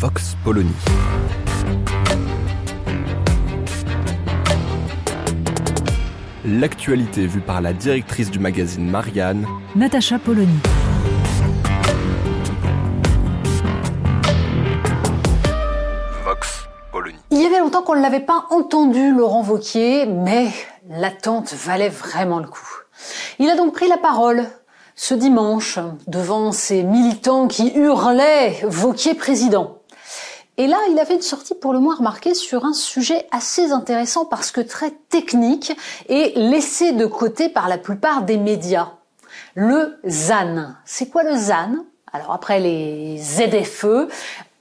Vox Polony. L'actualité vue par la directrice du magazine Marianne, Natacha Polony. Vox Polony. Il y avait longtemps qu'on ne l'avait pas entendu, Laurent Vauquier, mais l'attente valait vraiment le coup. Il a donc pris la parole ce dimanche devant ces militants qui hurlaient Vauquier président. Et là, il a fait une sortie pour le moins remarquée sur un sujet assez intéressant parce que très technique et laissé de côté par la plupart des médias. Le ZAN. C'est quoi le ZAN? Alors après les ZFE,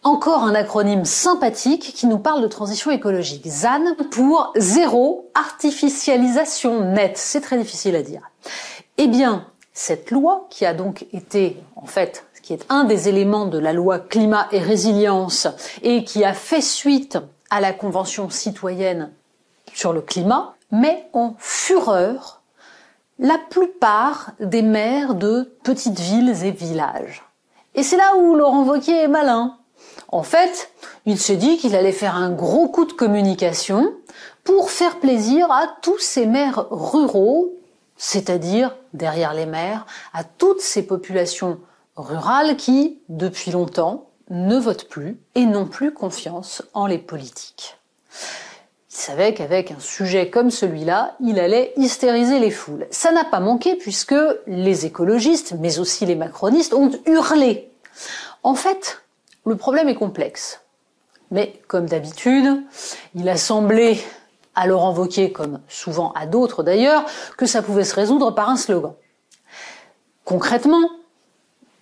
encore un acronyme sympathique qui nous parle de transition écologique. ZAN pour zéro artificialisation nette. C'est très difficile à dire. Eh bien, cette loi qui a donc été en fait qui est un des éléments de la loi climat et résilience et qui a fait suite à la Convention citoyenne sur le climat, met en fureur la plupart des maires de petites villes et villages. Et c'est là où Laurent Wauquiez est malin. En fait, il s'est dit qu'il allait faire un gros coup de communication pour faire plaisir à tous ces maires ruraux, c'est-à-dire derrière les maires, à toutes ces populations rurales qui, depuis longtemps, ne votent plus et n'ont plus confiance en les politiques. Il savait qu'avec un sujet comme celui-là, il allait hystériser les foules. Ça n'a pas manqué puisque les écologistes, mais aussi les macronistes, ont hurlé. En fait, le problème est complexe. Mais comme d'habitude, il a semblé à Laurent Wauquiez, comme souvent à d'autres d'ailleurs, que ça pouvait se résoudre par un slogan. Concrètement,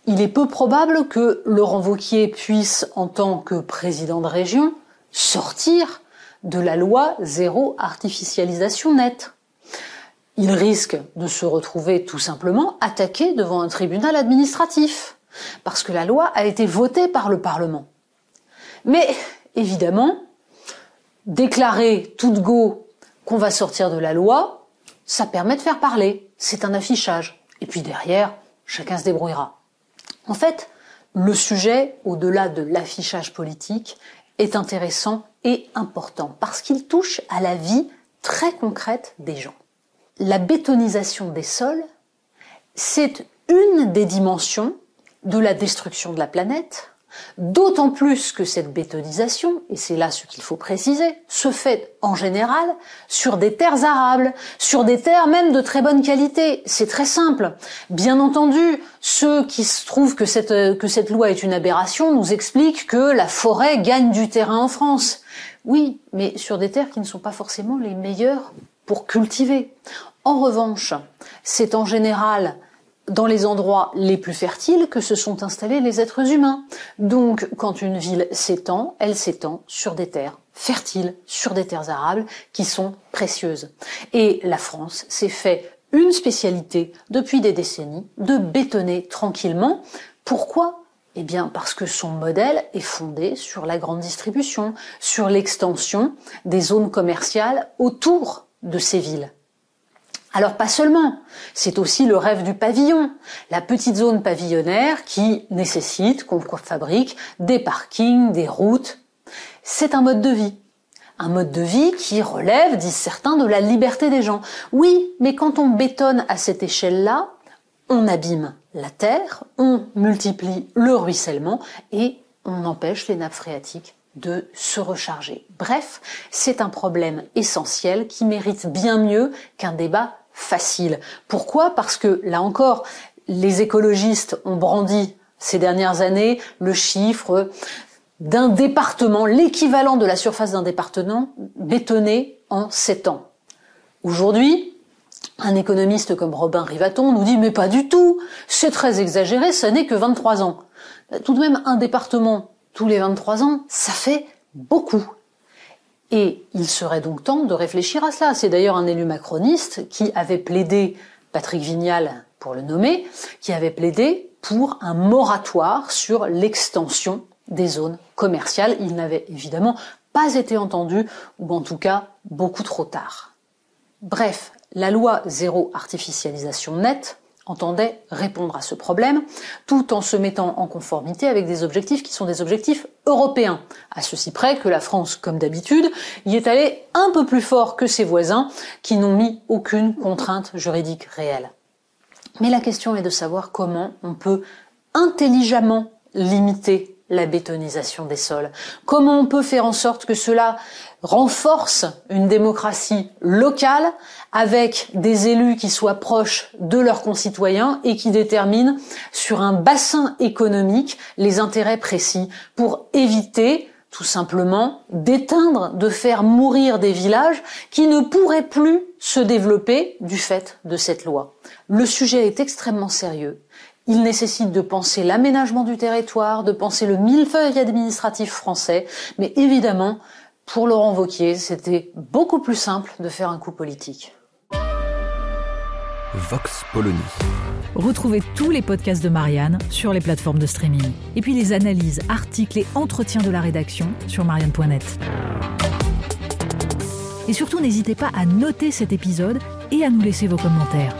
il est peu probable que Laurent Wauquiez puisse, en tant que président de région, sortir de la loi zéro artificialisation nette. Il risque de se retrouver tout simplement attaqué devant un tribunal administratif, parce que la loi a été votée par le Parlement. Mais évidemment, déclarer tout de go qu'on va sortir de la loi, ça permet de faire parler. C'est un affichage. Et puis derrière, chacun se débrouillera. En fait, le sujet, au-delà de l'affichage politique, est intéressant et important parce qu'il touche à la vie très concrète des gens. La bétonisation des sols, c'est une des dimensions de la destruction de la planète, D'autant plus que cette bétonisation, et c'est là ce qu'il faut préciser, se fait en général sur des terres arables, sur des terres même de très bonne qualité. C'est très simple. Bien entendu, ceux qui trouvent que cette, que cette loi est une aberration nous expliquent que la forêt gagne du terrain en France. Oui, mais sur des terres qui ne sont pas forcément les meilleures pour cultiver. En revanche, c'est en général dans les endroits les plus fertiles que se sont installés les êtres humains. Donc, quand une ville s'étend, elle s'étend sur des terres fertiles, sur des terres arables qui sont précieuses. Et la France s'est fait une spécialité depuis des décennies de bétonner tranquillement. Pourquoi? Eh bien, parce que son modèle est fondé sur la grande distribution, sur l'extension des zones commerciales autour de ces villes. Alors pas seulement, c'est aussi le rêve du pavillon, la petite zone pavillonnaire qui nécessite qu'on fabrique des parkings, des routes. C'est un mode de vie. Un mode de vie qui relève, disent certains, de la liberté des gens. Oui, mais quand on bétonne à cette échelle-là, on abîme la terre, on multiplie le ruissellement et on empêche les nappes phréatiques de se recharger. Bref, c'est un problème essentiel qui mérite bien mieux qu'un débat facile. Pourquoi? Parce que, là encore, les écologistes ont brandi ces dernières années le chiffre d'un département, l'équivalent de la surface d'un département bétonné en 7 ans. Aujourd'hui, Un économiste comme Robin Rivaton nous dit mais pas du tout, c'est très exagéré, ça n'est que 23 ans. Tout de même, un département tous les 23 ans, ça fait beaucoup. Et il serait donc temps de réfléchir à cela. C'est d'ailleurs un élu macroniste qui avait plaidé, Patrick Vignal pour le nommer, qui avait plaidé pour un moratoire sur l'extension des zones commerciales. Il n'avait évidemment pas été entendu, ou en tout cas beaucoup trop tard. Bref, la loi zéro artificialisation nette entendait répondre à ce problème, tout en se mettant en conformité avec des objectifs qui sont des objectifs européens, à ceci près que la France, comme d'habitude, y est allée un peu plus fort que ses voisins, qui n'ont mis aucune contrainte juridique réelle. Mais la question est de savoir comment on peut intelligemment limiter la bétonisation des sols Comment on peut faire en sorte que cela renforce une démocratie locale avec des élus qui soient proches de leurs concitoyens et qui déterminent sur un bassin économique les intérêts précis pour éviter tout simplement d'éteindre, de faire mourir des villages qui ne pourraient plus se développer du fait de cette loi. Le sujet est extrêmement sérieux. Il nécessite de penser l'aménagement du territoire, de penser le millefeuille administratif français, mais évidemment, pour Laurent Vauquier, c'était beaucoup plus simple de faire un coup politique. Vox Polony. Retrouvez tous les podcasts de Marianne sur les plateformes de streaming. Et puis les analyses, articles et entretiens de la rédaction sur marianne.net. Et surtout, n'hésitez pas à noter cet épisode et à nous laisser vos commentaires.